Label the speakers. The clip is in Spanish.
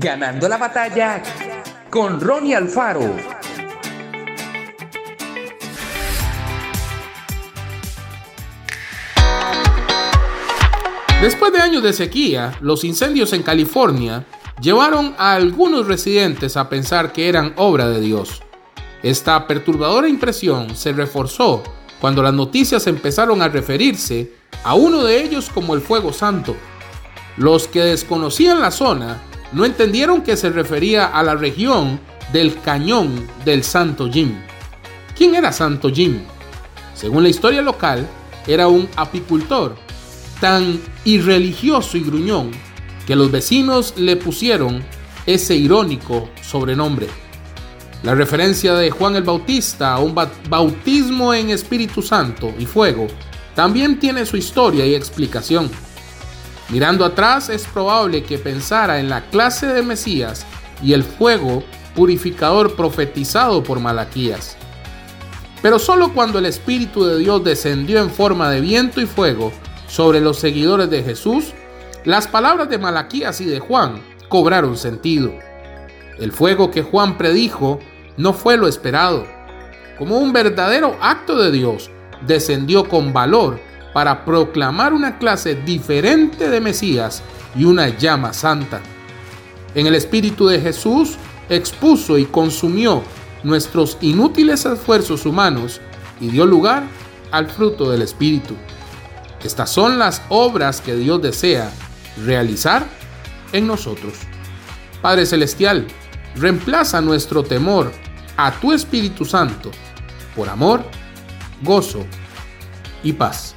Speaker 1: Ganando la batalla con Ronnie Alfaro.
Speaker 2: Después de años de sequía, los incendios en California llevaron a algunos residentes a pensar que eran obra de Dios. Esta perturbadora impresión se reforzó cuando las noticias empezaron a referirse a uno de ellos como el fuego santo. Los que desconocían la zona no entendieron que se refería a la región del cañón del Santo Jim. ¿Quién era Santo Jim? Según la historia local, era un apicultor tan irreligioso y gruñón que los vecinos le pusieron ese irónico sobrenombre. La referencia de Juan el Bautista a un bautismo en Espíritu Santo y fuego también tiene su historia y explicación. Mirando atrás es probable que pensara en la clase de Mesías y el fuego purificador profetizado por Malaquías. Pero solo cuando el Espíritu de Dios descendió en forma de viento y fuego sobre los seguidores de Jesús, las palabras de Malaquías y de Juan cobraron sentido. El fuego que Juan predijo no fue lo esperado. Como un verdadero acto de Dios, descendió con valor para proclamar una clase diferente de Mesías y una llama santa. En el Espíritu de Jesús expuso y consumió nuestros inútiles esfuerzos humanos y dio lugar al fruto del Espíritu. Estas son las obras que Dios desea realizar en nosotros. Padre Celestial, reemplaza nuestro temor a tu Espíritu Santo por amor, gozo y paz.